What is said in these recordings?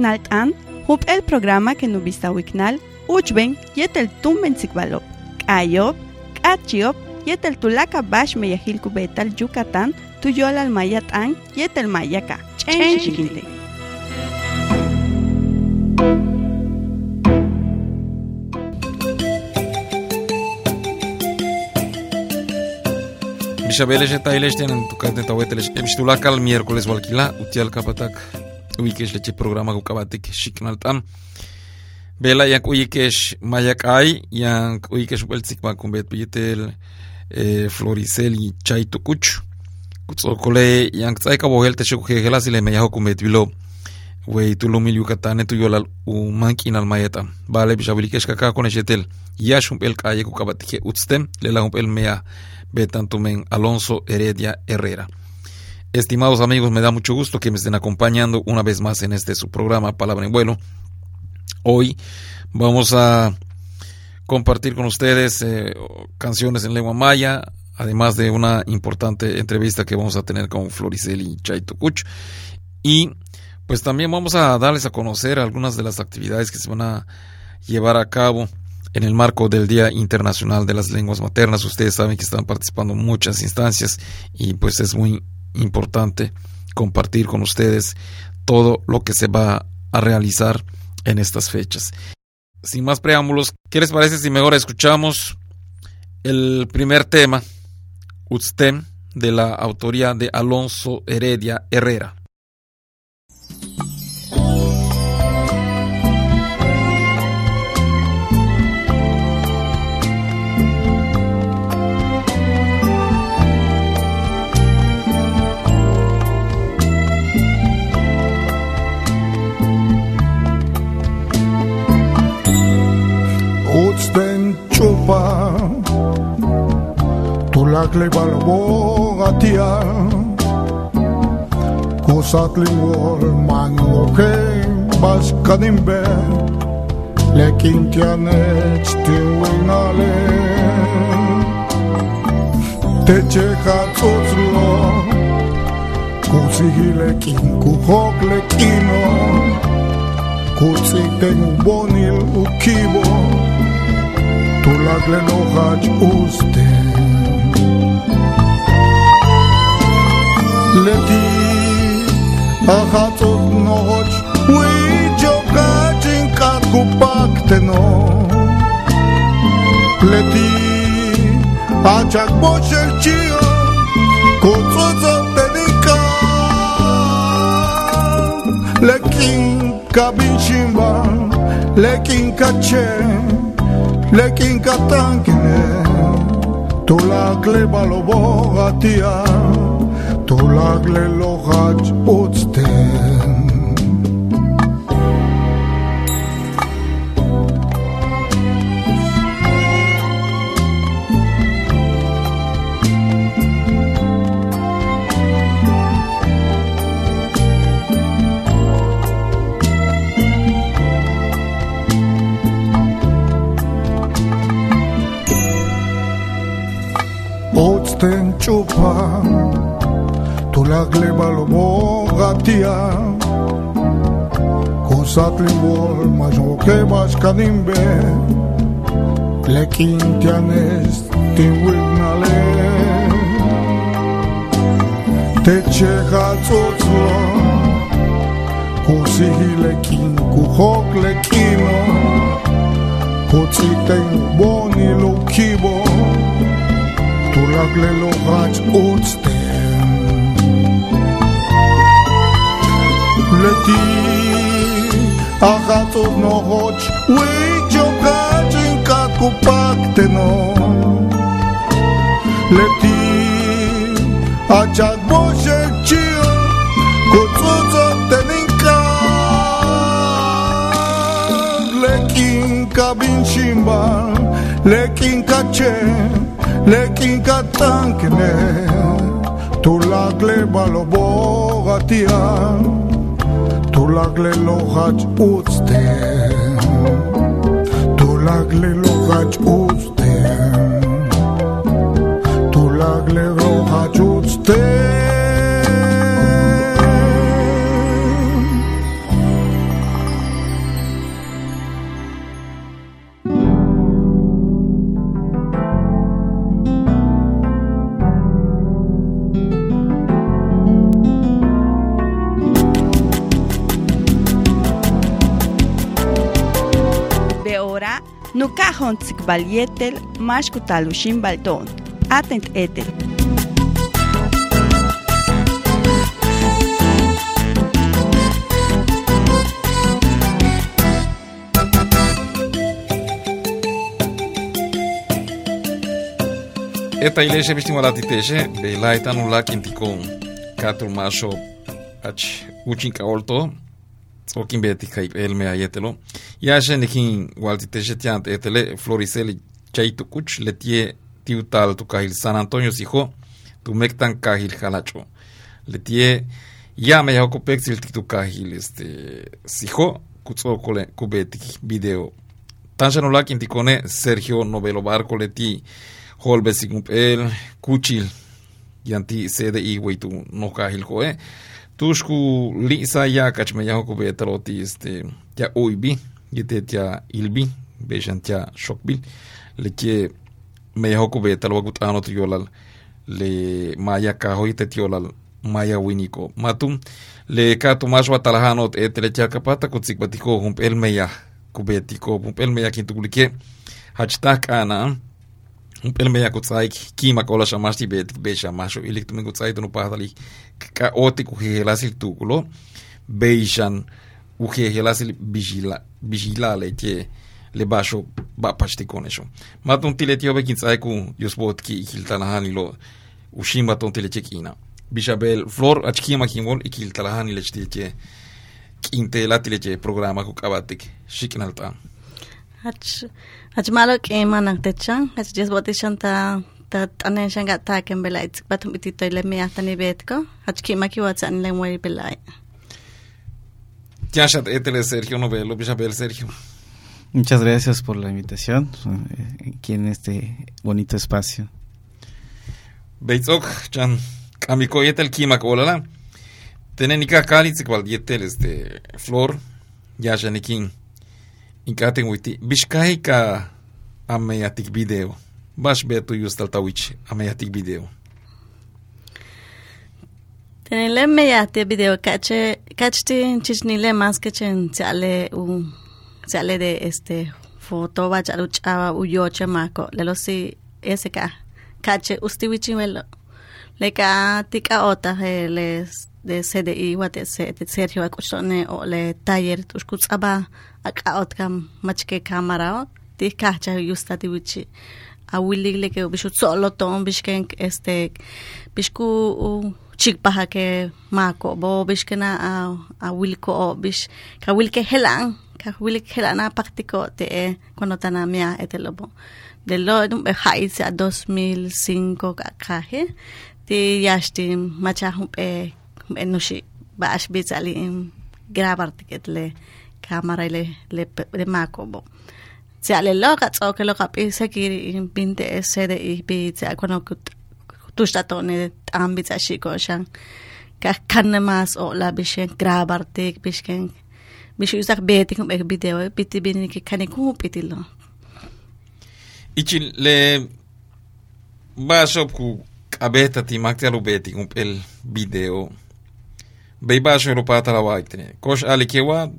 wiknal an, hup el programa que no vista wiknal, uchben yetel tumben sikbalop, kayop, kachiop, yetel tulaka bash meyahilku betal Yucatán, tuyol al mayat an, yetel mayaka, chen shikinte. Bishabeles etailes tienen tu cante taweteles. Ebistulaka el miércoles walquila, utial kapatak. uyikeshlache programa kukabatik shiknaltam bela yank uyikesh mayakay yank uyikesh beltzik makumbet piyitel eh, floricel y chaitukuch tukuch. Kutsokole yank tsayka bohel teshuk jejela sile meyajo kumbet bilo. Wey tulumil yukatane tuyolal umankinal mayetam bale bisha wilikesh kakakoneshetel yash humpel kaye kukabatike utstem lela humpel meya betantumen alonso heredia herrera. Estimados amigos, me da mucho gusto que me estén acompañando una vez más en este su programa Palabra en Vuelo. Hoy vamos a compartir con ustedes eh, canciones en lengua maya, además de una importante entrevista que vamos a tener con Floricel y Chaitucuch. Y pues también vamos a darles a conocer algunas de las actividades que se van a llevar a cabo en el marco del Día Internacional de las Lenguas Maternas. Ustedes saben que están participando en muchas instancias y pues es muy importante compartir con ustedes todo lo que se va a realizar en estas fechas. Sin más preámbulos, ¿qué les parece si mejor escuchamos el primer tema, Utstem, de la autoría de Alonso Heredia Herrera? Kulak le balbo gatia Kusat le wol mango ke bas kadim be Le kintianet stuinale Te che hatsotsuo Kusihi le kin ukibo. Tulak le ለቲ አኻጾፍ ኖሆች ወይ ጆካ ጭንቃት ኩባክተኖ ለቲ አቻግቦ ሸርችዮ ኮጾ ጸብተኒቃ ለቂን kabinchimba lekin kache lekin katankine tulak le balobogatia tulakle lohach utzten ten chupa tu la gleba gleba lo bonga tia. Kosat limbol ma joke bas kanimbe Le kintianes timwig na le Te che hatzotzua Kosi hilekin kuhok lekino Kotsi ten boni lo kibo Tulak lelo hatz utzte leti a gato no hoch we jo kajin ka kupakte no leti a jag boje chio ko tsuzo tenin ka lekin ka bin lekin ka lekin ka tankne tu lo bogatian תולג ללא חג' אוצטר תולג ללא חג' אוצטר ontzk bal yetel cu kutaluxin bal ton. Atent etel. Eta ilese epistimalatitese, beilaitan ulak intikon. Katur maso, ach, uchinka olto, okin beti kaip elme ayetelo. Ya shen kin walti texe tiant etele floriseli chaitu kuch letie tiutal tu kahil San Antonio sijo, tu mektan kahil halacho. Letie ya me yako pexil tu kahil este sijo, kutso kole kubeti video. Tanshan ulakin tikone Sergio Novelo Barco leti holbe sigum el kuchil yanti sede i weitu no kahil hoe tushku lisa ya kachme ya ko betroti este ya uibi yete tia ilbi beshan tia shokbil leke me ya ko betalo wagut anot yolal le maya ka hoite tiolal maya winiko matum le ka tumash watalahanot etle tia kapata kutsik batiko hum el meya kubetiko hum el meya kintukulike hachtak ana un pelme ya kutsaik kima kola shamasti bet be shamasho ilik tumen kutsai tunu pahdali ka oti ku helasil tukulo beishan u helasil bijila bijila le ke le basho ba pachti konesho matun tile tio be kintsai ku yusbot ki hiltana hanilo ushima ton tile bishabel flor achkima kimol ikiltala hanile chtie kinte la tile programa ku kabatik shiknalta Hach hach malo que manak te chan, hach ta tanen chan gat ta ken belai tsik batum iti to le mea tani betko, hach ki maki wa tsan le mwari belai. Tiashat etele Sergio Novelo, Bisabel Sergio. Muchas gracias por la invitación eh, aquí en este bonito espacio. Beitzok, chan, kamiko yetel kimak olala. Tenenika kalitzik wal yetel este flor, yashanikin. Inkaten witi, bishkai ka ameyatik video. Bash betu yustal tawich ameyatik video. Tenile mea te video cache cachti chichnile más que chen sale u sale de este foto va chalu chava u yo chamaco le lo si ese ka cache usti wichimelo le ka tika ota he le de CDI de Sergio akuchone o le taller tushkutsaba akaot kam machke kamera ti kacha yusta ti a le ke bishu solo ton bishken este bishku chikpaha ke mako bo bishkena a a wilko o bish ka wilke helan ka wilke helana praktiko te e cuando tana mia etelobo de lo haise a 2005 ka kahe ti yashti macha hum pe enushi bash bizali grabar tiket le cámara le le le mako bo se ale lo ka tso ke lo ka pi se ki binte ese de i bi se kono tu sta tone ambi sa shiko shan ka kan mas o la bishen grabar tik bishen bishu usak beti kum ek video biti bini ki kani ku pitilo Ichi le basho ku kabeta ti maktialu beti kum el video. Bei basho lo pata la waitene. Kosh ali kewa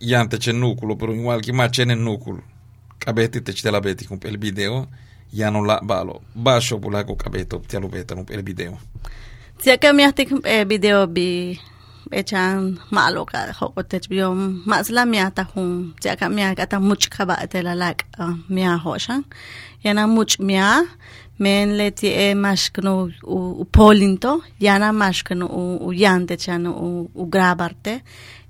yante c'è nucolo, però in qualche ma c'è nel nucolo. Capete te c'è la beti con il video, ya non la balo. Basho capeto, te lo vetano per il video. Sia ka mi ati e video bi echan malo ka hoko te bio masla mi ata hun sia ka mi ata much ka ba te la lak mi a hoshan yana much mi a men le ti e mashkno u polinto yana mashkno u yante chan u u grabarte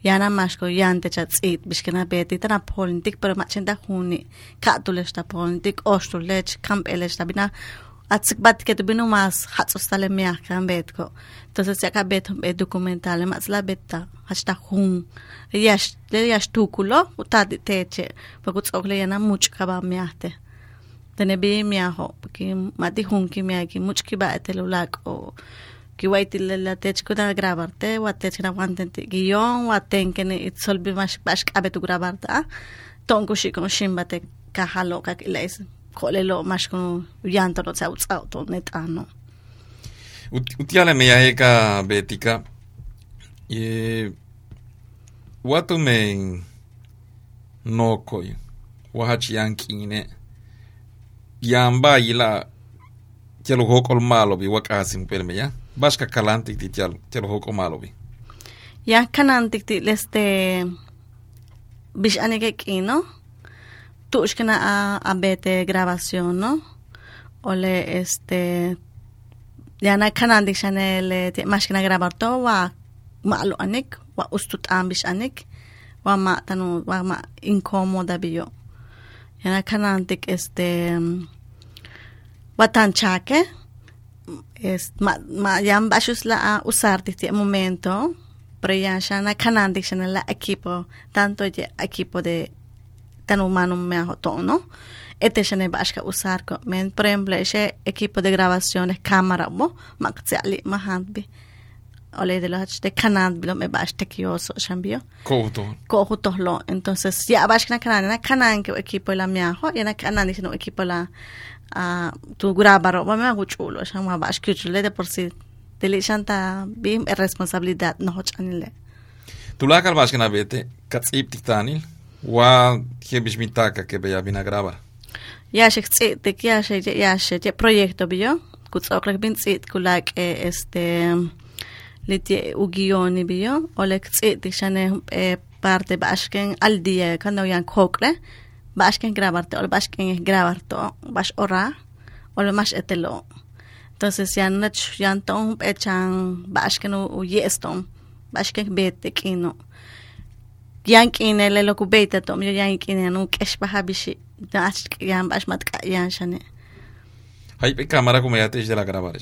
yana mashko yante cha tsit bishkena beti tana politik pero machenda huni katules ta politik ostulech kamp elech ta bina atsik bat que tubino más hatsos tale mea kan betko entonces ya ka bet e documentale mas la betta hasta hun yash le yash tukulo utadi teche pakut okle yana much ka ba meate tene bi mea ho porque mati hun ki mea ki much ki ba te lulak o ki waiti le la tech ko na grabarte wa tech na wantente guion wa tenke ne it solbi mas bash ka betu grabarta tonko shi kon shimbate ka halo ka kiles kolelo mas kon yanto no tsau tsau to netano Utiale me yaeka betika. E watu me no koi. wahach yankine yamba yila tialo hokol malobi wakasim pelme ya. Bashka kalantik ti tialo tialo hokol malobi ya kanantik ti leste bish anike kino tush kana a a bete grabación no ole este ya na kanandik chanel ti mash kana grabar to wa malo anik wa ustut ambish anik wa ma tanu wa ma incómoda biyo ya na kanantik este watan chake es ma ma yan bashus la usar ti momento pero ya shana kanandik shana la equipo tanto ye equipo de tan humano me to no este shana bashka usar men por ejemplo ese equipo de grabaciones cámara bo maktsali mahanbi ole de los de kanand bilo me bash te kioso shambio kouto ko jutos lo. Entonces ya bashka kanan na kanan ke equipo la mia ho ya na kanan no equipo la a tu grabaro ba me guchulo shama bash kichule de por si dili shanta bim responsabilidad no hochanile tulakal bashkana bete katsip tiktanil wa kebish mitaka ke beya bina grabar. Ya shek tsite ya she ya she je proyecto bio kutsoklek bin tsit kulak e este ugioni bio olek tsite shane e parte bashken al día cuando yan kokle bashken grabarte ol bashken grabarto bash ora ol mash etelo entonces ya no ya ton echan bashken u yeston bashken bete kino yan kine le lo kubeta tom yo yan kine no kesh baha bishi dash yan bash mat yan shane hay pe cámara como ya te de la grabar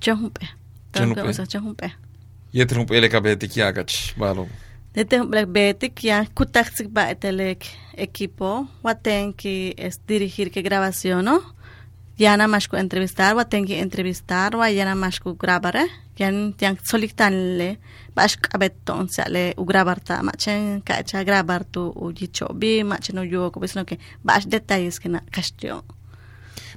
chompe Chompe. Tanto chompe yetrum pele kabete kiagach balo black betik ya kutaxik ba etelek equipo waten ki es dirigir que grabación no ya nada más que entrevistar waten ki entrevistar wa ya nada más que grabar eh. Yan yang solitan le bash kabeton sale u grabar ta machen ka cha grabar tu u dicho bi machen no yo ko bisno que bash detalles que na kastio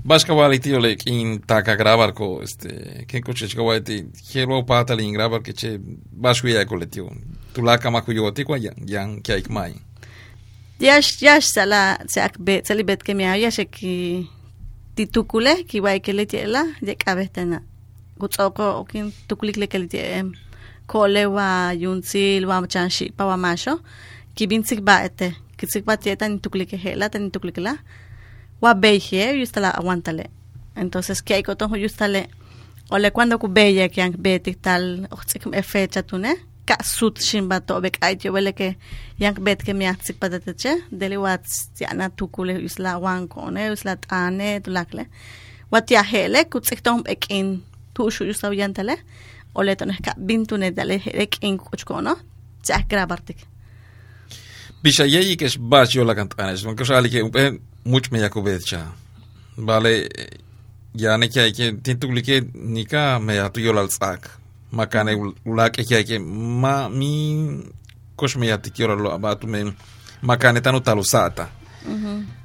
Bashka wali tío le kin taka grabar ko este ken ko chechka wali ti quiero pata lin grabar que che bashku ya ko le tío tulaka maku yo ti kwa yan yan kya ik mai Yash yash sala sak bet sali bet que me había ki titukule ki wai que le tiela de cabestana gutsoko kin tukulik le que le tie kole wa yunsil wa chanshi pa wa masho ki binsik ba ete ki sik ba tieta ni tukulik hela tan tukulik la wa beje yustala aguantale. Entonces que hay coton yustale ole cuando ku beye que ang betik tal oxik e fecha tune ka sut shimba to bek. Ay yo wele que yang bet que me atsik patateche deli wat yana tukule isla wan kone isla tane tulakle wat ya hele kutsik tom ekin tu shu yusa yantale ole to ka bintune dale ekin kuchkono jak grabartik bisha yeyi que. Es bash yo la cantanes no que sali que un much me yakubetcha vale ya ne kya que tintulike nika me ya tu yo la tsak makane ula que kya que ma mi kosh me ya te quiero lo abatu me makane tanu talusata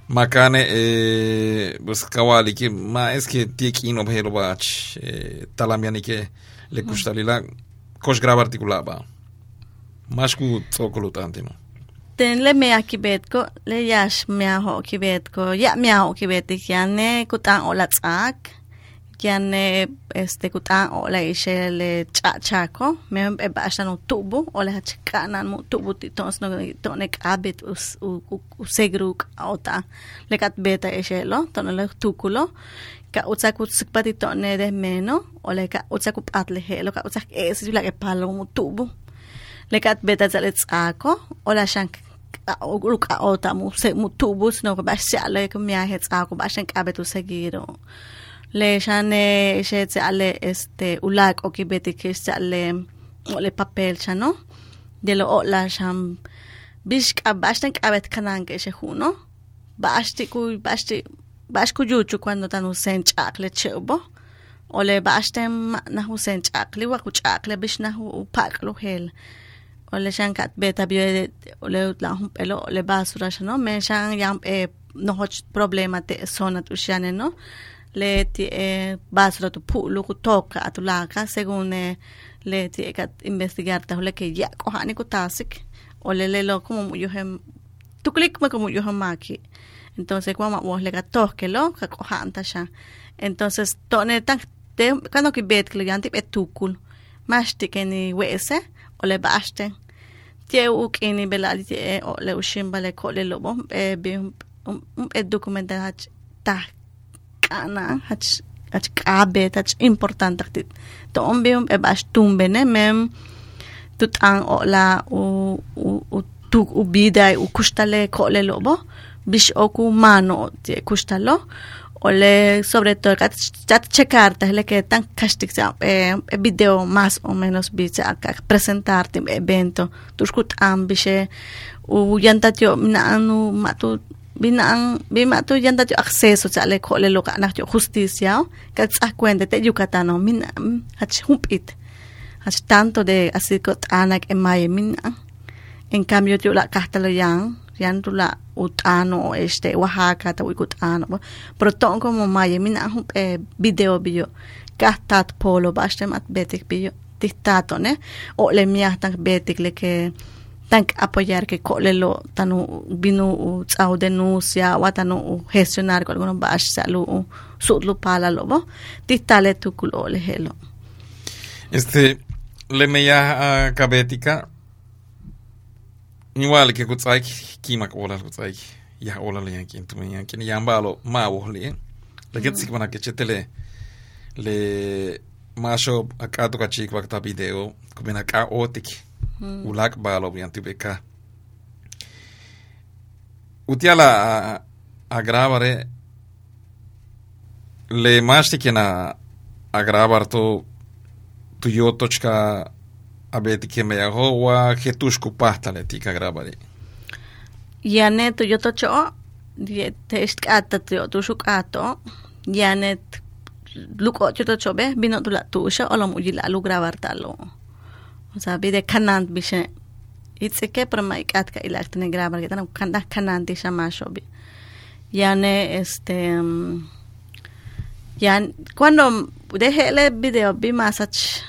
makane eh pues kawali que ma es que tie kino bhelo bach eh, talamiani que le kustalila kosh grab articulaba masku tsokolutanti no ten le mea kibetko le yash mea ho kibetko ya mea ho kibetik yane kutan ola tsak. Yane este kutan ola ishe le cha chako me e basha no tubo ola hachkanan mu tubo ti tons no tonek abit us segruk ota le kat beta ishe lo ton le tukulo. Ka utsak pati tone de meno ola ka utsak atle helo ka utsak es la ke palo mu tubo le kat beta zale tsako ola shank uluka ota mu se mu tubus no ba shale ko mia het sa ko ba shen ka betu seguiro le shane she ale este ulak o ki beti ke ale le papel chano de lo ola sham bish ka ba shen ka bet kanan ke she huno ba asti ku ba asti ba ku juchu cuando tan usen chakle chebo ole ba astem na usen chakle wa ku chakle bish na hu pak lo hel ole shan kat beta bio ole la hum pelo ole basura no me shan yam e no hoch problema te zona tu shane no le ti e basura tu pu lu ku toka atu laka según e le ti e kat investigar ta ole ke ya ko hani ku tasik ole le lo como yo hem tu clic me como yo hamaki entonces cuando vos le gatos que lo que cojan tasha entonces tone tan cuando que bet que lo yanti bet tukul. Más te que ni wese o le baste tie u que ni belali tie o le ushimba le kole lo bo e bi un e documenta hach ta kana hach hach kabe hach importante to on bi e bas tumbe ne mem tut ang o la u u u tu u bida u kustale kole lo bo bish oku mano tie kustalo ole sobre todo ya checar le que tan castig eh, video más o menos bicha presentarte evento tuskut am bishe u yanta tio na anu matu binang bimatu yanta tio acceso chale khole lo kana tio justicia ka tsa cuenta te yucatano min hach humpit hach tanto de así ko anak emay min en cambio tio la yang yan la utano este Oaxaca ta utano pero ton como maya mina eh, video bio gastat polo bastem at betik bio diktato ne o le mia tan betik le que tank apoyar que cole lo tanu u tsau denuncia wa tanu gestionar con algunos bash salu su lu pala lo bo ditale tu kulo le helo este le meya uh, kabetika niwaalke kutsaik kimak olal kutsaik yah olal yankin tumen yankin yambalo ma wohlie laketsik manakechetele le masho acá toca chic va ta video comen acá otic ulak balo yanti beca utiala a grabar le masti que na a grabar to tu yo točka abeti que me yaho wa jetushku pasta le tika grabari. Janet tu yo tocho te iskata tu tu shukato. Janet luko yo tocho be bino tu la tusha o lo mujila lu grabar talo o sea bide kanant bishe itse que pero mai kat ka ilak tene grabar que tan kanda kanant isha masho bi Yane este um, yan cuando dejé el video vi masach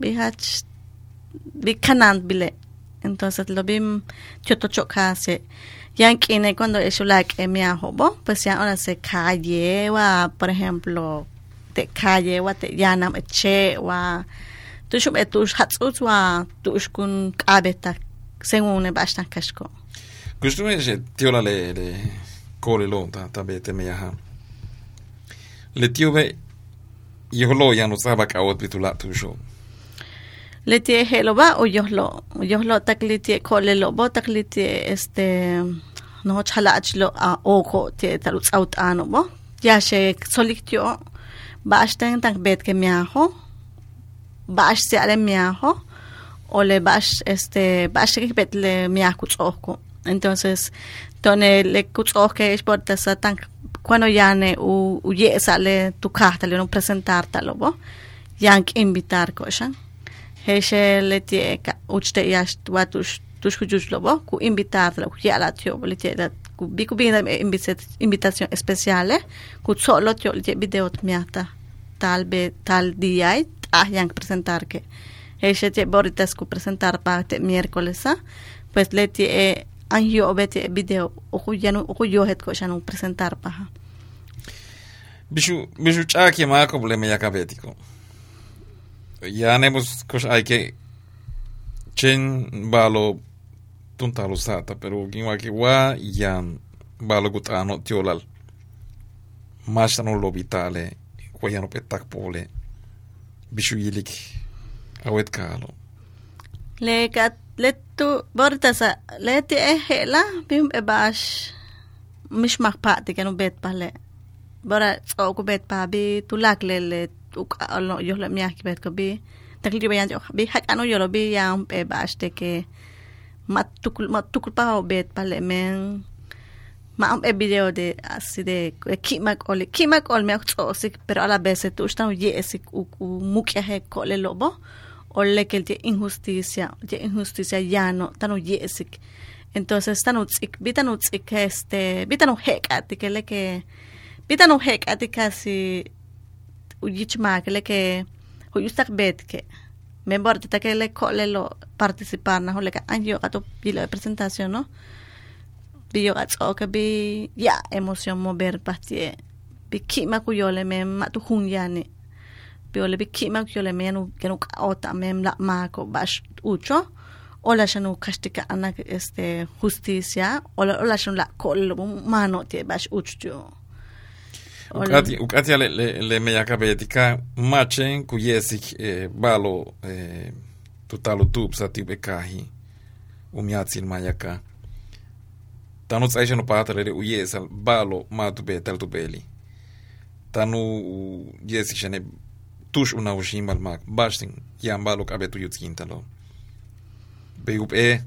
vi hach vi kanant bile entonces lo vi choto chocase ya en cuando eso la que me ahobo pues ya ahora se calle wa por ejemplo te calle wa te yana che wa tu shub etus hatsus wa tu shkun qabeta según ne bashtan kashko Gusto me je tiola le le kole lo ta ta bete me yaha le tio be yo lo ya no saba ka ot bitula tu show le tie helo ba o yo lo yo lo takli tie lo bo takli tie este no chala achlo a oko tie talu out ano ya she soliktio bashten tak bet ke miaho bash se ale miaho o le bash este bash ke bet le tsoko entonces tone le kutsoke es por tan cuando yane u u ye sale tu carta le no presentártalo bo yank invitar koshan Heshe letie ka uchte yash watush tushku yushlobo ku invitarla ku yala tio letie dat ku biku e bina invitación especiales ku solo tio letie videot miata tal be tal día ah yang presentar que Heshe tie boritas ku presentar pa te miércoles pues letie anjo bete video uku yanu uku yohet ko shanu presentar pa Bishu bishu chaki ma problema yakabetiko. Ya nemos kos hay que chen balo tuntalo sata pero ginwa ki wa yan balo gutano tiolal. Masano lo vitale kwa yano petak pole bishu yilik awet kalo. Le kat le tu borta sa le ti e hela bim e bash mish mak pa ti kanu bet pale. Bora so ku bet pa bi tulak le le uk alo yo le mia ki bet ko bi takli bayan jo bi hak ano yo lo bi yang e bash te ke matukul matukul pa bet pale men ma e video de así de kimak ole kimak ol me so sik pero a la vez tu stan ye esik u mukya he kole lobo ole que tie injusticia tie injusticia ya no tanu ye esik entonces tanu tsik bi tanu tsik este bi tanu hek ati que le que bi tanu hek ati casi uyichma que le que que me que le kole lo participar na ole que anjo ato pilo de presentación no Bio atsoka bi ya emoción mover pastie. Bi kima kuyole me matu hunyani. Biole bi kima me yanu genu ota mem la mako bash ucho. Ola shanu kastika anak este justicia. Ola ola shanu la kol mano tie bash ucho. Ukati, ukati le, le, le me yakabetika machen kuyesik eh, balo eh, tutalo tub sa tibe kahi umiatsil mayaka. Tanu tsaisha no pahatare uyesal balo ma tube tal tubeli. Tanu yesik shane tush una ushimal mak bashtin yan balo kabetu yutkintalo. Beup e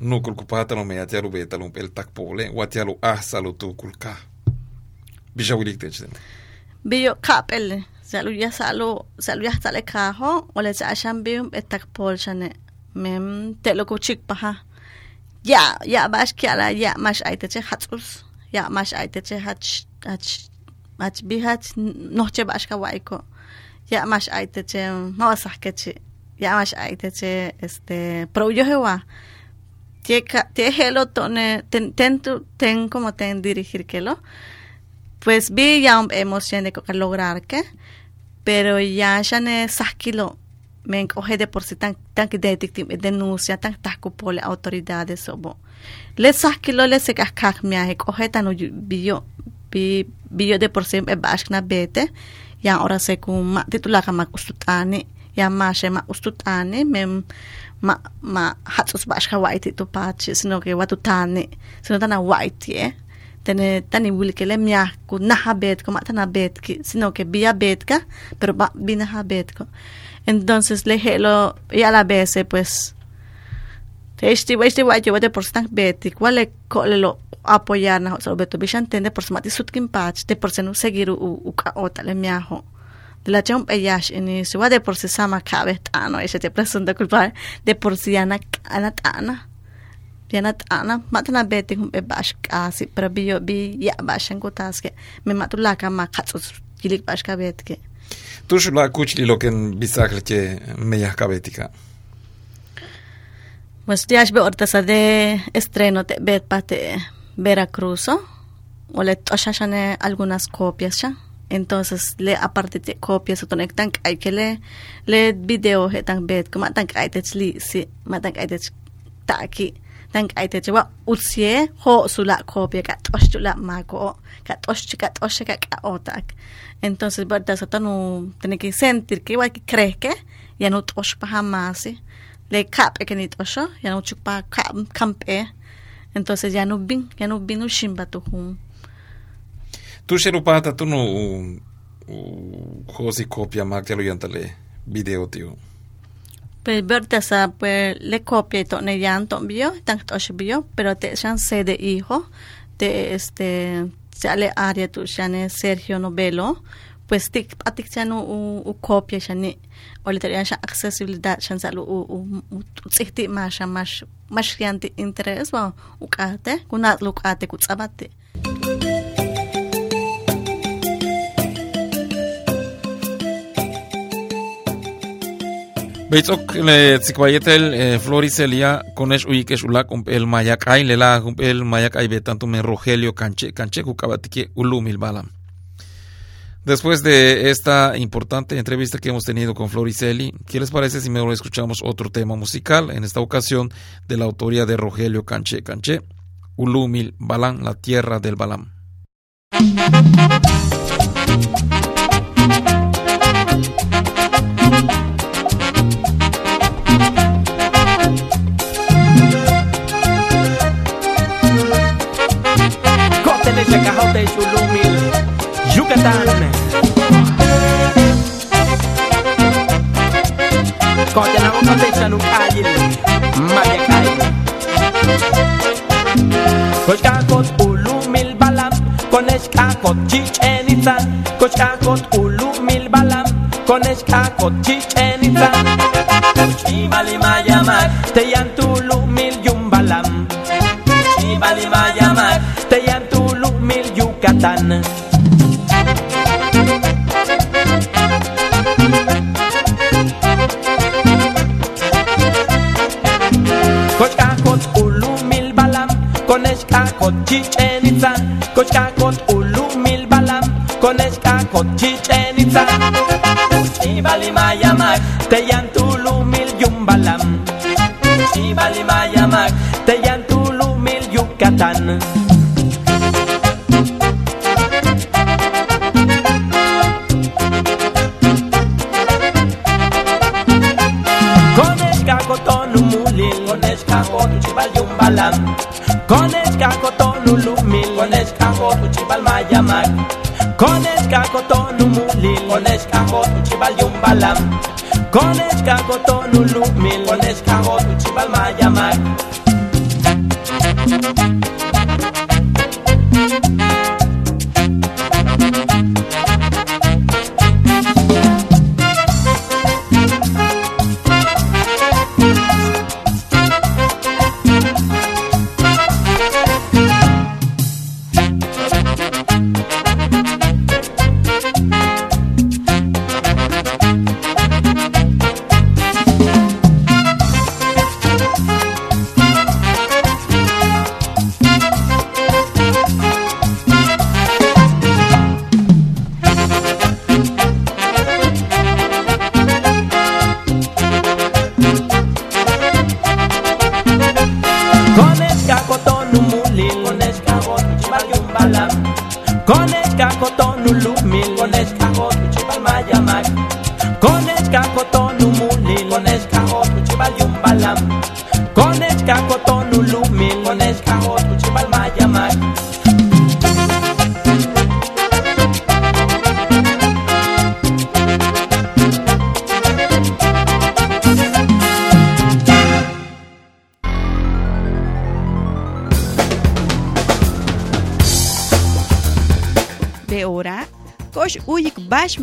nukul kupatalo me yatialu betalum el takpole watialu ahsalu tu kulka. Bishawilik techden. Bio kapel. Salu ya salu salu ya sale kaho ole sa asham bium etak pol shane mem te lo. Ya ya bash ya che hatsus. Ya mash aite che hach hach hach bihat noche bash ka waiko. Ya mash aite che mawasah keche. Ya che este pro yo hewa. Tie tie helo ten ten tu ten como ten dirigir pues vi ya emoción de lograr que pero ya ya ne sakilo me encoge de por si tan tan que denuncia tan tasco por las autoridades sobo le sakilo le se kaskak me coge tan bio bi bio de por si e bashna bete ya ahora se con ma titula kama ustutani ya she ma ustutani mem ma ma hatsus bashka white tu pachi sino que sino tan white eh tene tani wuli que le mia ku naha bet ko matana bet ki sino que via bet ka pero ba binaha bet ko. Entonces le helo y a la vez pues. Te este este wa yo de por stan bet le ko le lo apoyar na so beto bishan tende por smati sutkin patch de por senu seguir u u ka le mia ho de la jump eyash ini se wa de por si sama kabet ano ese te presenta culpa de por si ana ana Pianat ana matana beti hum e bash kasi para bio bi ya bashan ko taske me matula ka ma khatsus gilik bash ka betke Tush la kuchli lo ken bisakle che meya kabetika. Pues tiash be orta de estreno te bet pate Veracruzo o le toshashane algunas copias ya entonces le aparte de copias o tan hay que le le video he tan bet como tan hay te li si matan hay te ta aquí tan ay te utsie ho sula kopia ka tosh chula mako ka tosh ka tosh ka ka otak entonces verdad so tanu tiene que sentir que igual que crees que ya no tosh pa jamás le cap que ni tosho ya no chupa campe. Entonces ya no bin ya no bin ushimba tu hum Tu sherupata tu no josi copia magtelo yantale video tío. Pues verdad sa pues le copia to ne yan to bio tan to bio pero te shan se de hijo de este sale área tu shane Sergio Novelo pues tik atik u u copia shane o le terían accesibilidad shan salu u u tsihti mash mash yanti interés u kate kunat lu kate kutsabate Beitzok le tzikwayetel eh, Floricelia konesh uyikesh ulak umpel mayakay lela umpel mayakay betanto men Rogelio Canche Canche kukabatike ulumil balam. Después de esta importante entrevista que hemos tenido con Floriceli, ¿qué les parece si mejor escuchamos otro tema musical? En esta ocasión de la autoría de Rogelio Canche Canche, Ulumil Balam, la tierra del Balam. Cótele Chacajote Chulumil, Yucatán. Cótele Bocote Chanukayil, Mayacay. Koshkakot Ulumil Balam, Koneshkakot Chichen Itzan, Koshkakot Ulumil Balam, Koneshkakot Chichen Itzan. Koshkibali Mayamak, Teyantulumil Yumbalam. Koshkibali Mayamak, Yucatán. Koshkakot Ulumil Balam, Konesh escacot chichenitza, cochcacot ulumil balam, con escacot chichenitza. Uchibali mayamak, te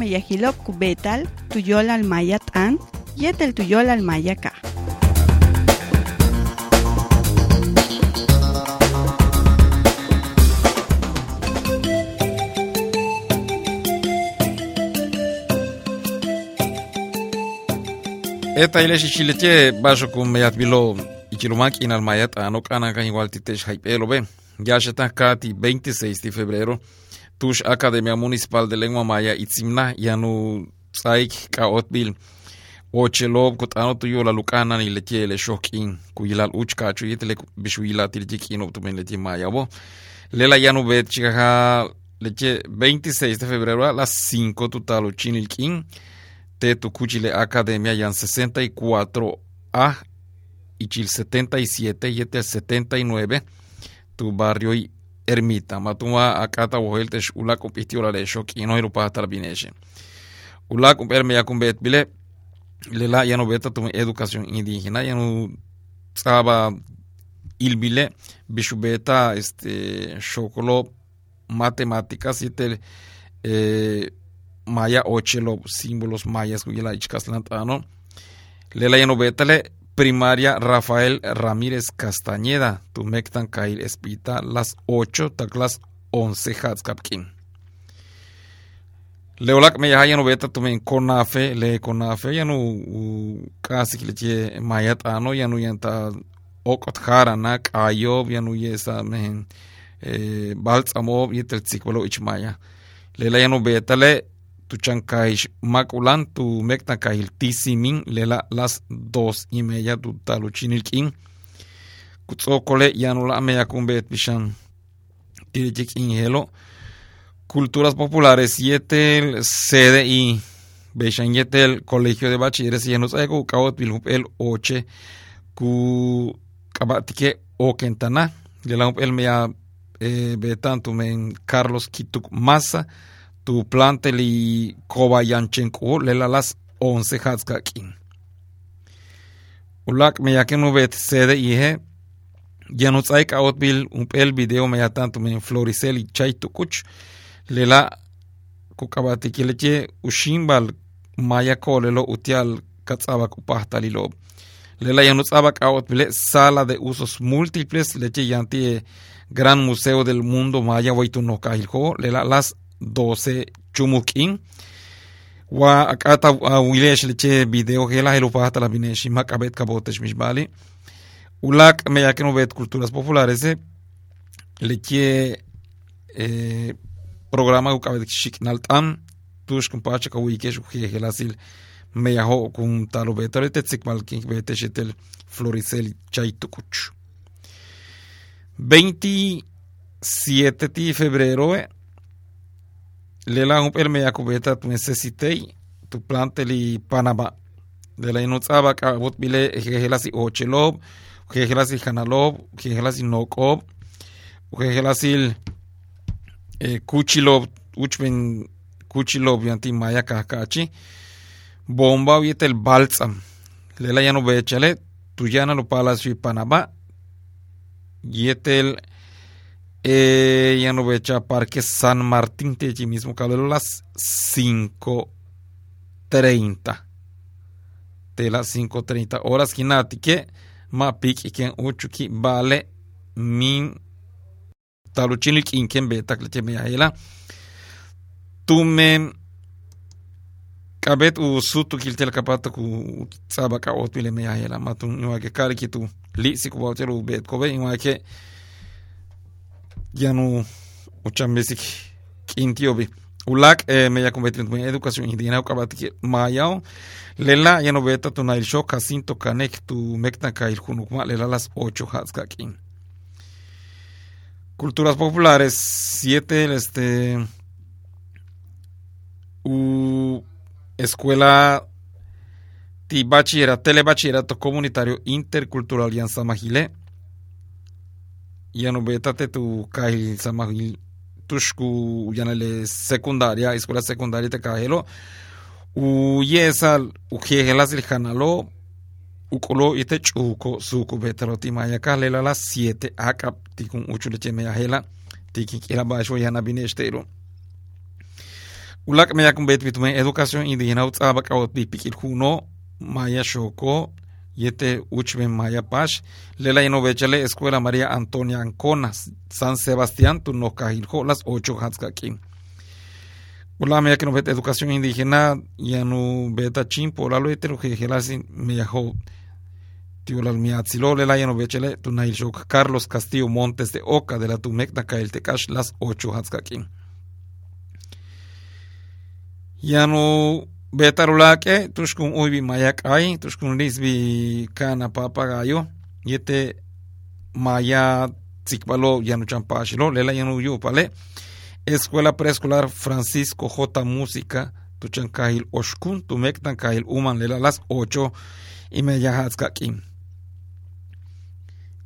yahilok kubetal, tuyol al mayat an, yetel tuyol al mayaka. Eta ile chichileche basho kum mayat bilo ichilumak inal mayat ano kana kan igual titesh haipelo be. Ya sheta kati 26 de febrero. Tush Academia Municipal de Lengua Maya itzimna yanu tsaik ka otbil. Ochelob kutano tuyo la lukana ni le shokin kuyilal uchkachu yetle bishuila tiljikin optumen leche maya bo. Lela yanu bet chikaha leche 26 de febrero a las 5 tutalo chinilkin. te tu cuchile academia yan 64A y chil 77 y este 79 tu barrio y ermita. Matuma akata wohel te ula compistio la lesho ki no iru pa tarbineche ula kumper me yakum bet bile le la ya no beta tu educación indígena ya no estaba il bile bishu beta este chocolo matemáticas y te eh, maya ochelo símbolos mayas kuyela ichkaslantano lela yano betale primaria Rafael Ramírez Castañeda tu mektan kail espita las 8 tak las 11 hatskapkin leolak me yaha yano beta tu men konafe le konafe yano casi leche mayat ano yano yanta okot harana kayob yano yesa men eh, baltsamob yetel tsikvalo ichmaya. Lela yano betale tu maculan tu mecta cail tisimin lela las dos y media tu taluchinilkin kutzokole yanula meya kumbet bishan tirichik ingelo culturas populares yetel y beshan yetel colegio de bachilleres y enos ego bilhup el oche ku kabatike o kentana lela el meya eh, betantu men Carlos Kituk Massa tu plantel y kobayanchenko lela las 11 hatskakin. Ulak me yakin ubet sede ihe ya no tsaik out bil un pel video me ya tanto men floricel y chay tukuch lela kukabati kileche ushimbal maya kolelo utial katsaba kupahtalilo lela ya no tsabak out bil sala de usos múltiples leche yanti gran museo del mundo maya waitu no kahilko lela las 12 chumukin. Wa akata wilesh leche video hela helo pahta la bineshi makabet kabotesh mishbali ulak me yakin bet culturas populares leche eh, programa ukabe shiknaltam tush kumpacha ka wikesh ujelasil meyaho kun talo betare tetsik malkin bete shetel floricel chaitukuch 27 de febrero eh, lela un el meya kubeta tu necesitei tu planteli Panamá. De la inutzaba ka bot bile jejelasi ochelob jejelasi hanalob jejelasi nokob jejelasi eh, kuchilob uchben kuchilob yanti maya kakachi bomba el balsam. Lela ya no bechale tu yana lo palacio Panamá yetel eh, ya no becha Parque San Martín te allí mismo cabrón las 5.30 de las 5.30 horas kinati que ma pik ken uchu ki vale min. Taluchin kin ken beta kleche me ahela tu me kabet u sutu kiltel kapata ku tsaba ka otpile me ahela matun no ke kare ki tu li siku bautelo bet kobe inwa ya no uchambesik kintiobi. Ulak eh, media competent en educación indígena ukabat que mayao. Lela ya no beta tu nail shock jacinto canek tu mekta kail junukma lela las 8 haskakin culturas populares 7 este u escuela ti bachillerato telebachillerato comunitario intercultural yan samajile yanu betate tu kahil samajil tushku yanale secundaria escuela secundaria te kahelo u yesal u jejelas el janalo u kolo ite chuko suku betero ti maya kahlela las 7 akap tikun uchule che meya hela tikin kila basho yana binestero ulak meya kumbet bitume educación indígena utsaba kawot bipikil juno Maya Shoko, Yete Uchben Maya Pash, Lela Inovechale, Escuela María Antonia Ancona, San Sebastián, Tunocajiljo, las ocho Hatzkakin. Ula meya que no vete educación indígena, ya no beta chimpo, la lo que gelasi me yajo. Tío la miatzilo, lela ya no vechele, Carlos Castillo Montes de Oca, de la Tumecna Kail Tecash, las ocho Hatzkakin. Ya no betarulake tushkun uybi mayak ay tushkun lisbi kana papagayo yete maya tsikbalo yanu champashilo lela yanu yupale. Escuela preescolar Francisco J. Música tuchan kahil oshkun tumektan kahil uman lela las 8 y media hatskakin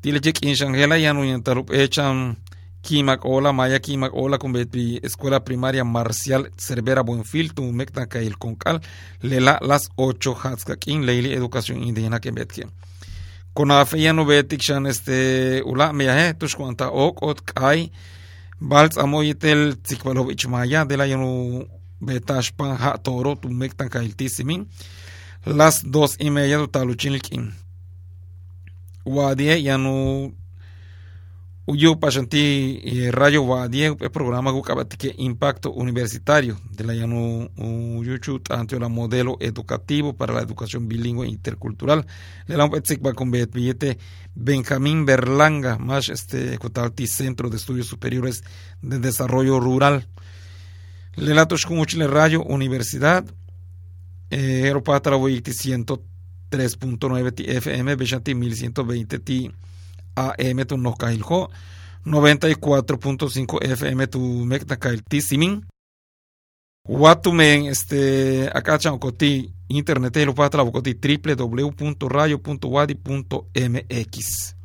tilechik inshangela yanu yantarup echan Kimak Ola, Maya Kimak Ola, con Escuela Primaria Marcial Cervera Buenfil, Tumecta Cail Concal, Lela Las 8 Hatskakin, Leili Educación Indígena Kembetke. Con Afeya no betik shan este ula meyahe tush cuanta ok ot kai balz amoyitel tsikvalovich maya de la yanu betash pan ha toro tu mektan kail tisimin las dos y media tu taluchinilkin. Wadie yanu Uyo Pashanti Rayo Wadie, el programa que Impacto Universitario de la Yanu Uyuchu, tanto la modelo educativo para la educación bilingüe intercultural. Le la va con billete Benjamín Berlanga, más este Cotalti Centro de Estudios Superiores de Desarrollo Rural. Le la con Chile Rayo Universidad, eh, Aeropatra 103.9 FM, Bechanti 1120 T. AM tu Nokahiljo, 94.5 FM tu Meknakail Tisimin. Watumen, este, acá chanocoti, internet, lo para trabocoti, www.rayo.wadi.mx.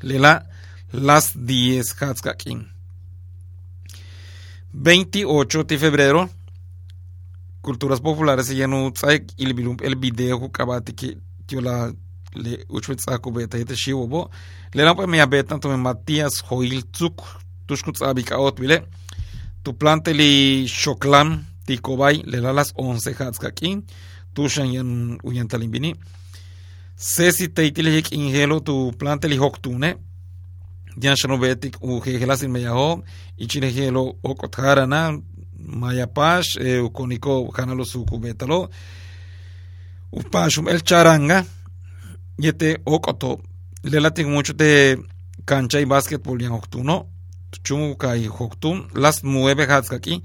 Lela, las 10 Hatskakin. 28 de febrero, Culturas Populares, ya no el video que yo la uxuitz'aku b'etaji'texiwa b'o lelan pue miabet tanto men Matías joiltzuk tuxkutz'ab'ik'aot b'ile. Tuplanteli xoklan tikobay lelalas once jatzk'ak'in tuxan yan uyantalinb'ini sesi teitilijik injelo tuplanteli joktune yan xan ub'etik ujejelas inmeyajoo ichilejelo ok'otjarana mayapax e ukoniko janalo sukub'etalo upaxum el charanga. Yete okoto lelatik mucho de cancha y básquetbol yan octuno, chumu kai hoctum, las nueve hatskaki,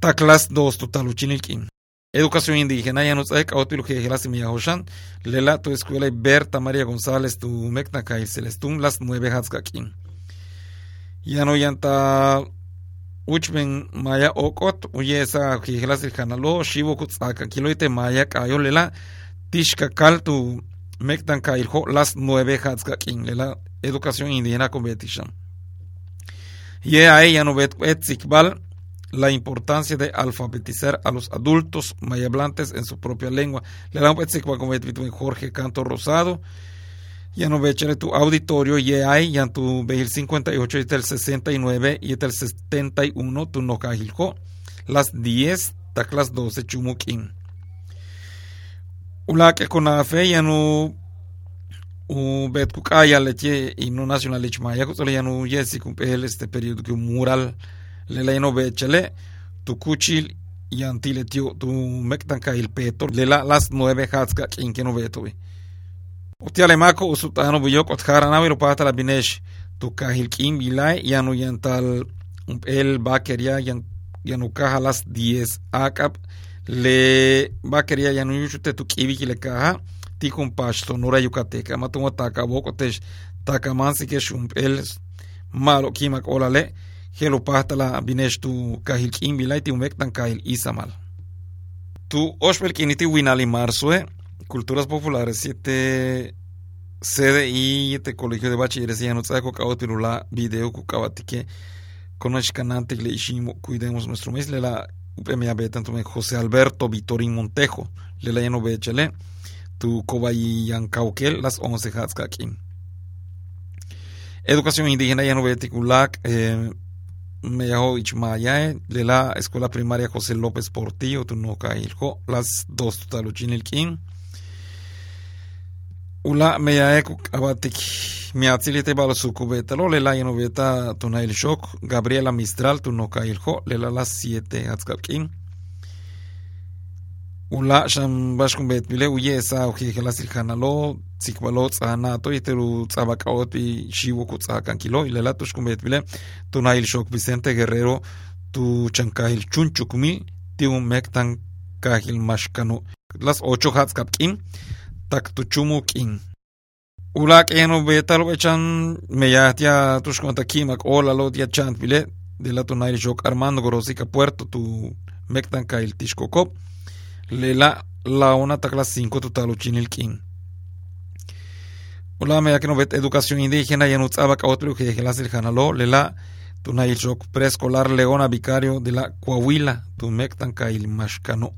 tak las dos totaluchinilkin. Educación indígena, ya nos hay caotil que mi hoshan, lela tu escuela Berta María González, tu mecna kai celestun, las nueve hatskakin. Ya no yanta uchben maya okot, uye esa que gelas el canalo, shivo kutsaka, kiloite maya kayo lela, tishka kal tu mectan kailho, las nueve lela educación indígena competition. Ye ahí ya no la importancia de alfabetizar a los adultos mayablantes en su propia lengua. Le damos Jorge Canto Rosado. Ya no ve tu auditorio, ya hay, ya tu ve el 58 y el 69 y el 71, tu no. Las 10, las 12 chumuquín. Ula que con la fe ya no u bet kukaya leche y no nacional leche maya, ya no yesi cumpel este periodo que mural leleno bechele, tu cuchil y antile tío, tu mectanca el peto, lela las nueve hatska quien que no veto. Utia le mako usutano buyok otkara na wiro pata la binesh, tu kahil kim bilai ya no yantal el bakeria yan yanu caja las 10 acap le bakeria yanu yuchute tu kibi ki le caja ti con pasto nora yucateca matungo taka boko tesh takamansi que shumpel malo kimak olale Helo pahtala binesh tu kahil kim bilay ti umektan kahil isamal. Tu oshpel kiniti winali marsue, culturas populares, siete sede y este colegio de bachilleres ya no tsako pirula video kukabatike conozcanante le ishimo cuidemos nuestro mes le la Tu José Alberto Vitorín Montejo le la yano bechele tu yankaukel las 11 hatskakin educación indígena ya no betikulak eh, me llamo Ichmayae de la escuela primaria José López Portillo, Tunoca Iljo, las dos tutaluchin king. Ula me llamo abatik miatzilite balo sucubetalo, le la yenoveta tunail shok, Gabriela Mistral, Tunoca Iljo, le la las siete king. Ula sham bashkun bet bile uye esa uji gelas il canalo, tsikbalo tzanato y teru tzabakaot y shiwo kutzakan kilo, y le la tushkun bet bile, tunail shok Vicente Guerrero, tu chankahil chunchukmi, mektan tak kin. Ula keno betalo echan meyatia tushkun takimak ola lo dia chant bile, de la tunail shok Armando Gorosica Puerto, tu mektan kahil tishkokop, Lela la una tacla 5 total uchinil kin. Hola, me que no vet educación indígena y en Utzaba otro que gelas el janalo, lela tunay shok preescolar Leona Vicario de la Coahuila, tu mectan kail mashkano.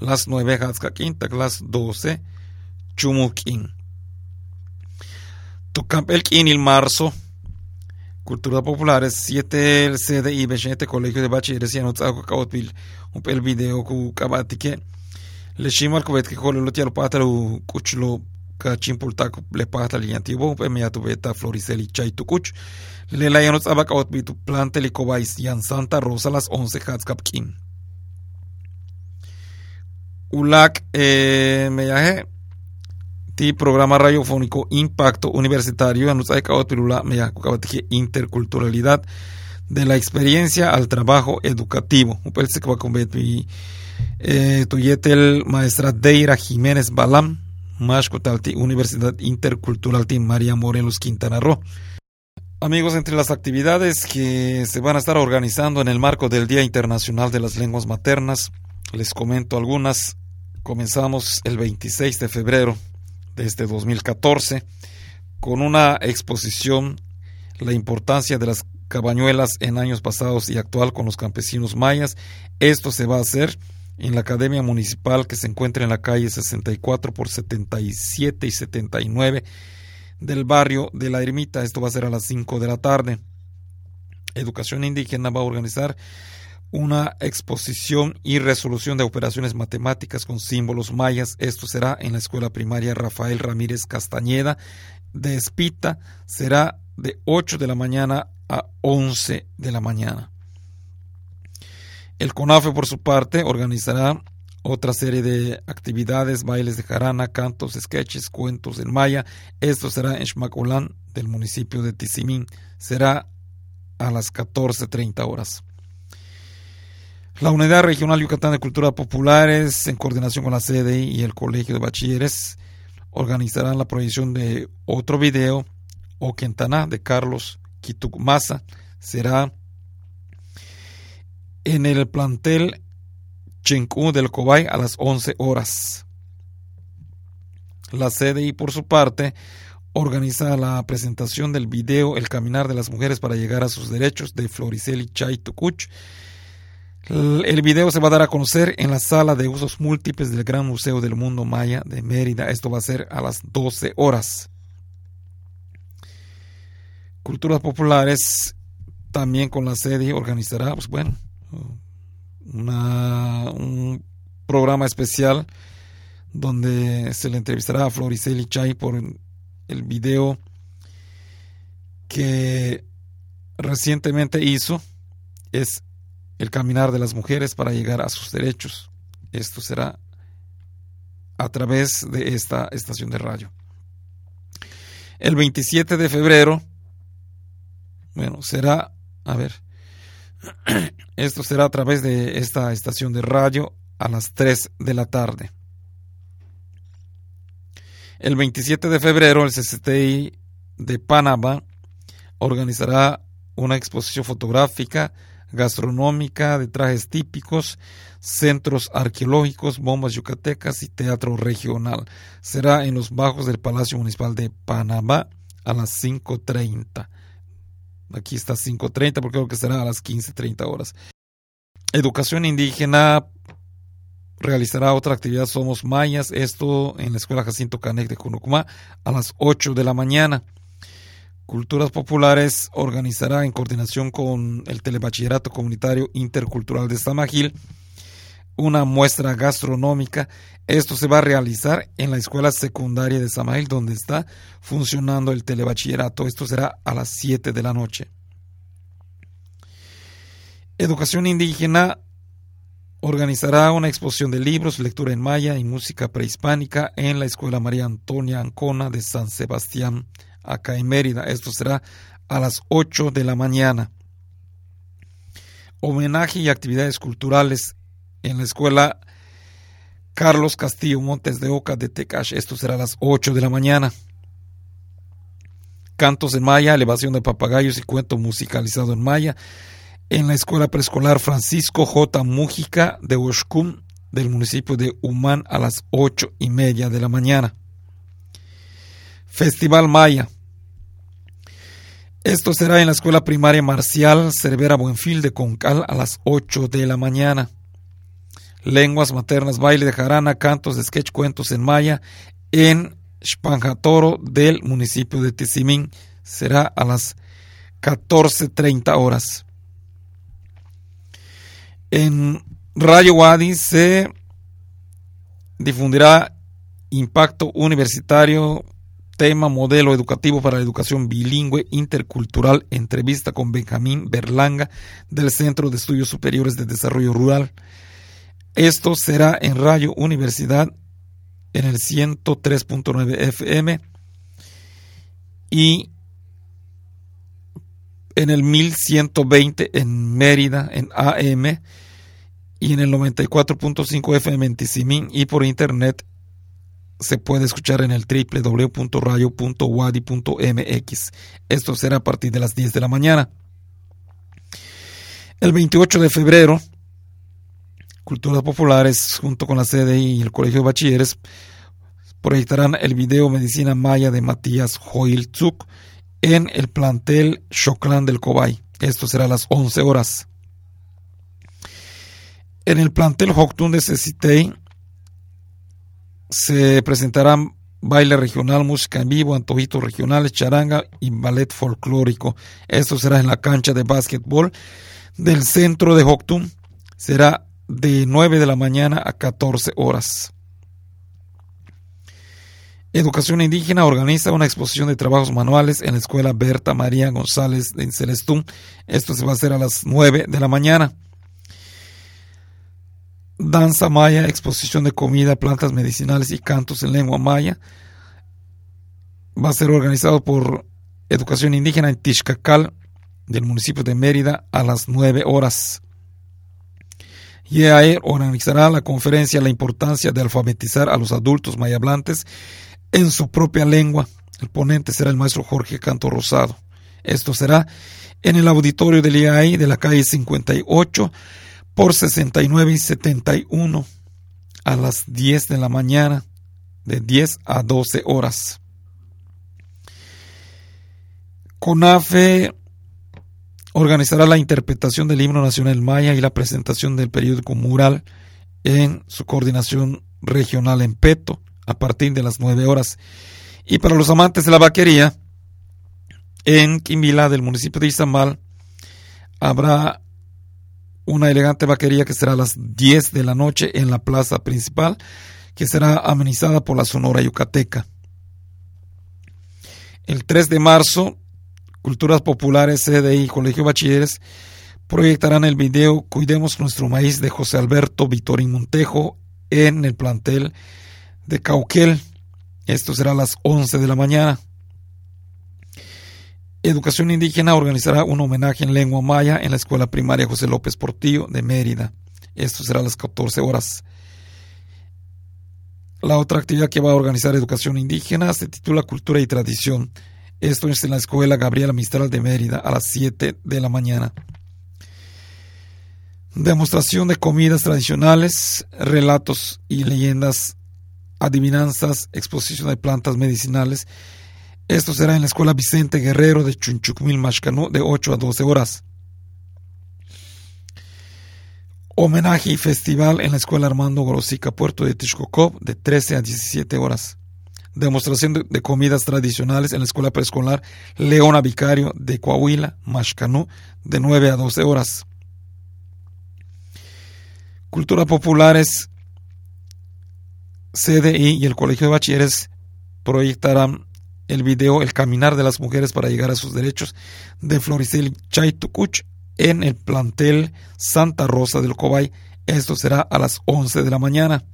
Las nueve hatskakin, las 12 chumukin. Tu campel kin il marzo. Cultura Popular, 7 el sede y 20 colegio de bachilleres y en Utzaba Caotvil, un pel video ku kabatike. Le shimal kubet que kolo lotia lo patalu kuchlo ka chimpultak le patali yantibo pe me atu beta floriceli chay tu kuch le la abak out bitu plante li kobais yan Santa Rosa las 11 hats kapkin ulak eh, ti programa radiofónico Impacto Universitario me yaje interculturalidad de la experiencia al trabajo educativo upel se kwa kumbet eh, Tuyetel maestra Deira Jiménez Balam, Universidad Intercultural María Morelos Quintana Roo. Amigos, entre las actividades que se van a estar organizando en el marco del Día Internacional de las Lenguas Maternas, les comento algunas. Comenzamos el 26 de febrero de este 2014 con una exposición La importancia de las cabañuelas en años pasados y actual con los campesinos mayas. Esto se va a hacer en la Academia Municipal que se encuentra en la calle 64 por 77 y 79 del barrio de la Ermita. Esto va a ser a las 5 de la tarde. Educación Indígena va a organizar una exposición y resolución de operaciones matemáticas con símbolos mayas. Esto será en la escuela primaria Rafael Ramírez Castañeda de Espita. Será de 8 de la mañana a 11 de la mañana. El CONAFE, por su parte, organizará otra serie de actividades, bailes de jarana, cantos, sketches, cuentos en maya. Esto será en Xmacolán del municipio de Tizimín. Será a las 14.30 horas. La Unidad Regional Yucatán de Cultura Populares, en coordinación con la CDI y el Colegio de Bachilleres, organizarán la proyección de otro video, O Quentaná, de Carlos Quitucmasa. Será en el plantel Chencú del Cobay a las 11 horas. La CDI, por su parte, organiza la presentación del video El Caminar de las Mujeres para llegar a sus derechos de Floriceli Chay Tucuch el video se va a dar a conocer en la sala de usos múltiples del Gran Museo del Mundo Maya de Mérida. Esto va a ser a las 12 horas. Culturas Populares también con la sede organizará, pues bueno, un programa especial donde se le entrevistará a Floriceli Chay por el video que recientemente hizo. Es el caminar de las mujeres para llegar a sus derechos. Esto será a través de esta estación de radio. El 27 de febrero, bueno, será, a ver, esto será a través de esta estación de radio a las 3 de la tarde. El 27 de febrero, el CCTI de Panamá organizará una exposición fotográfica gastronómica, de trajes típicos, centros arqueológicos, bombas yucatecas y teatro regional. Será en los bajos del Palacio Municipal de Panamá a las 5.30. Aquí está 5.30 porque creo que será a las 15.30 horas. Educación indígena realizará otra actividad Somos Mayas, esto en la Escuela Jacinto Canec de Junucumá a las 8 de la mañana. Culturas Populares organizará en coordinación con el Telebachillerato Comunitario Intercultural de Samagil una muestra gastronómica. Esto se va a realizar en la escuela secundaria de Samagil, donde está funcionando el telebachillerato. Esto será a las 7 de la noche. Educación Indígena organizará una exposición de libros, lectura en maya y música prehispánica en la Escuela María Antonia Ancona de San Sebastián acá en Mérida. Esto será a las 8 de la mañana. Homenaje y actividades culturales en la escuela Carlos Castillo Montes de Oca de Tecash. Esto será a las 8 de la mañana. Cantos en maya, elevación de papagayos y cuento musicalizado en maya en la escuela preescolar Francisco J. Mújica de Oshkum del municipio de Humán a las ocho y media de la mañana. Festival Maya. Esto será en la Escuela Primaria Marcial Cervera Buenfil de Concal a las 8 de la mañana. Lenguas maternas, baile de jarana, cantos de sketch, cuentos en maya en Spanjatoro del municipio de Tizimín. Será a las 14.30 horas. En Rayo Wadi se difundirá Impacto Universitario tema modelo educativo para la educación bilingüe intercultural, entrevista con Benjamín Berlanga del Centro de Estudios Superiores de Desarrollo Rural. Esto será en Rayo Universidad en el 103.9 FM y en el 1120 en Mérida en AM y en el 94.5 FM en Tizimín y por internet se puede escuchar en el www.rayo.wadi.mx. Esto será a partir de las 10 de la mañana. El 28 de febrero, Culturas Populares, junto con la CDI y el Colegio de Bachilleres, proyectarán el video Medicina Maya de Matías Joilzuk en el plantel Choclán del Cobay. Esto será a las 11 horas. En el plantel Joctún de Cecitei se presentarán baile regional, música en vivo, antojitos regionales, charanga y ballet folclórico. Esto será en la cancha de básquetbol del centro de Joctum. Será de 9 de la mañana a 14 horas. Educación Indígena organiza una exposición de trabajos manuales en la escuela Berta María González de Celestún. Esto se va a hacer a las 9 de la mañana. Danza maya, exposición de comida, plantas medicinales y cantos en lengua maya. Va a ser organizado por Educación Indígena en Tixcacal, del municipio de Mérida, a las 9 horas. IEAE organizará la conferencia La importancia de alfabetizar a los adultos mayablantes en su propia lengua. El ponente será el maestro Jorge Canto Rosado. Esto será en el auditorio del IAI de la calle 58 por 69 y 71 a las 10 de la mañana, de 10 a 12 horas. CONAFE organizará la interpretación del himno nacional maya y la presentación del periódico mural en su coordinación regional en Peto a partir de las 9 horas. Y para los amantes de la vaquería, en Quimbila del municipio de Izamal habrá una elegante vaquería que será a las 10 de la noche en la plaza principal, que será amenizada por la Sonora Yucateca. El 3 de marzo, Culturas Populares, CDI y Colegio Bachilleres proyectarán el video Cuidemos nuestro maíz de José Alberto Vitorín Montejo en el plantel de Cauquel. Esto será a las 11 de la mañana. Educación Indígena organizará un homenaje en lengua maya en la Escuela Primaria José López Portillo de Mérida. Esto será a las 14 horas. La otra actividad que va a organizar Educación Indígena se titula Cultura y Tradición. Esto es en la Escuela Gabriela Mistral de Mérida a las 7 de la mañana. Demostración de comidas tradicionales, relatos y leyendas, adivinanzas, exposición de plantas medicinales esto será en la Escuela Vicente Guerrero de Chunchucmil, Mashcanú, de 8 a 12 horas. Homenaje y festival en la Escuela Armando Gorosica, Puerto de Tishkokov, de 13 a 17 horas. Demostración de, comidas tradicionales en la Escuela Preescolar Leona Vicario de Coahuila, Mashcanú, de 9 a 12 horas. Cultura Populares, CDI y el Colegio de Bachilleres proyectarán el video El caminar de las mujeres para llegar a sus derechos de Floricel Chaitucuch en el plantel Santa Rosa del Cobay. Esto será a las 11 de la mañana.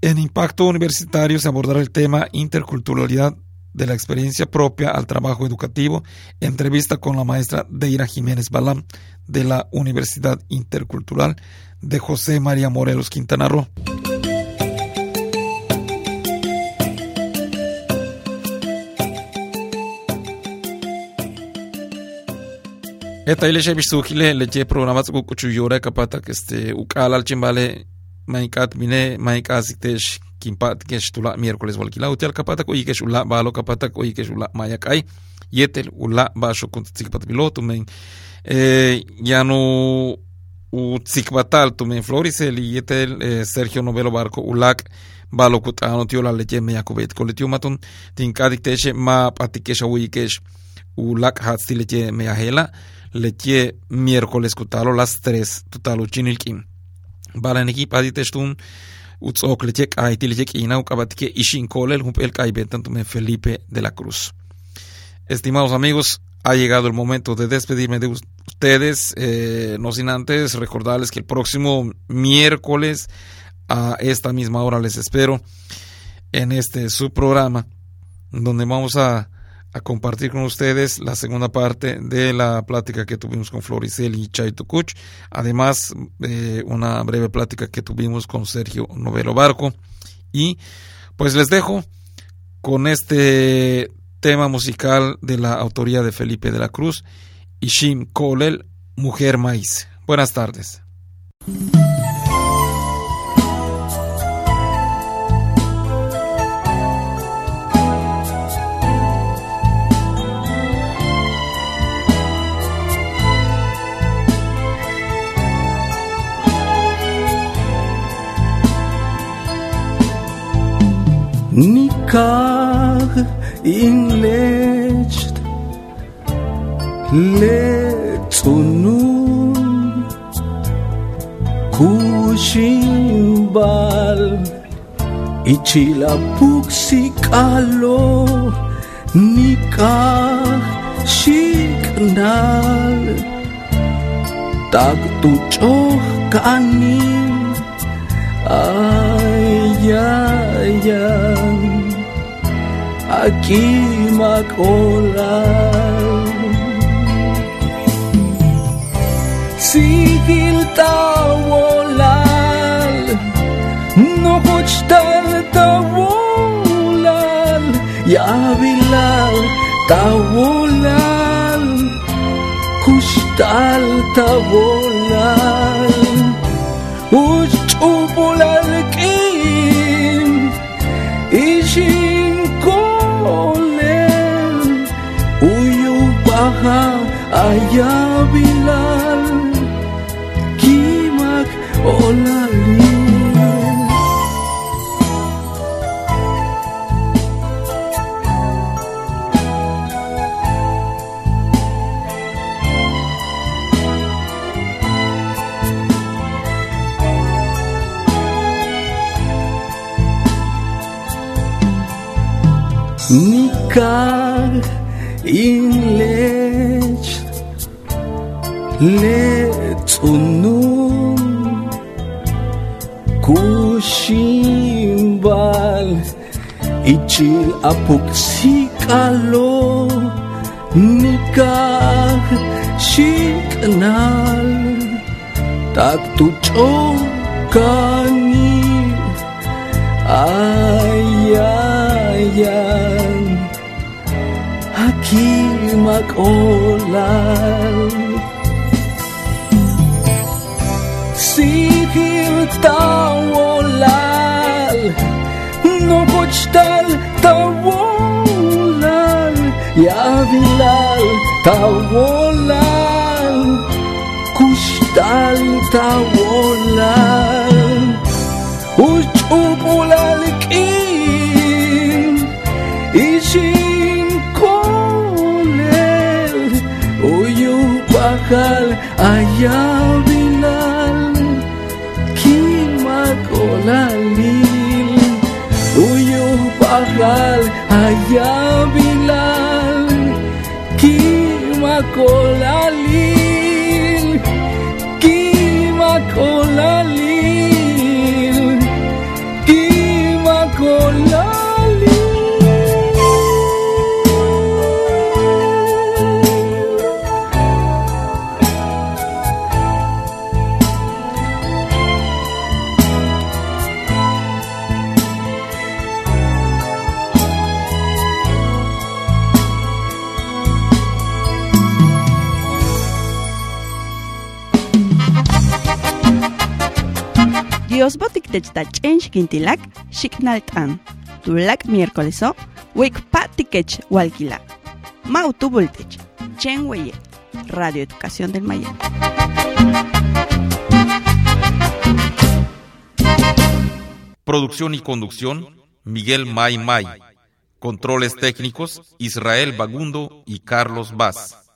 En Impacto Universitario se abordará el tema interculturalidad de la experiencia propia al trabajo educativo, entrevista con la maestra Deira Jiménez Balam de la Universidad Intercultural de José María Morelos Quintana Roo. Eta ile she bishtukile leche programas ku kuchu yora kapata que este ukala al chimbale maikat mine maikasiktesh kimpat kesh tula miércoles walkila utial kapata ko ikesh ula balo kapata ko ikesh ula mayakai yetel ula basho kun tsikpat piloto men eh ya no u tsikbatal tu men florisel yetel eh, Sergio Novelo Barco ulak balo kutano tio la leche me yakubet koletio maton tinkadik teshe ma patikesha uikesh ulak miércoles kutalo las 3 tutalo Felipe de la Cruz. Estimados amigos ha llegado el momento de despedirme de ustedes, eh, no sin antes recordarles que el próximo miércoles a esta misma hora les espero en este subprograma donde vamos a a compartir con ustedes la segunda parte de la plática que tuvimos con Floricel y Chaito Kuch, además de una breve plática que tuvimos con Sergio Novelo Barco. Y pues les dejo con este tema musical de la autoría de Felipe de la Cruz, Ishim Kolel, Mujer Maíz. Buenas tardes. nikah inlecht letzunun kushimbal ichilapuxikalo nikah shiknal tagtuchohkani ayah ayayan aquí makolal sigil tawolal no tal tawolal ya bilal tawolal kustal tawolal uçubulal Aya Bilal Kimak Olali. Nikah Λετσουνούν κουσίμπαλ Η τσιλ αποξή καλό Νικά σικνάλ Τακ του τσόκανι Αγιάγιαν Ακίμακ όλαλ tawolal no pochtal tawolal ya bilal tawolal kushtal tawolal uçupulal kim işin kolel uyu bakal Nalil Uyuh pahal ayam bilal Kima kolalil Kima kolalil. Dios botik techta chen xikintilak, xiknaltan. Tulak miércoleso, wik patikech walkila. Mautu voltech, chen weye, Radio Educación del Maya. Producción y conducción, Miguel May May. Controles técnicos, Israel Bagundo y Carlos Vaz.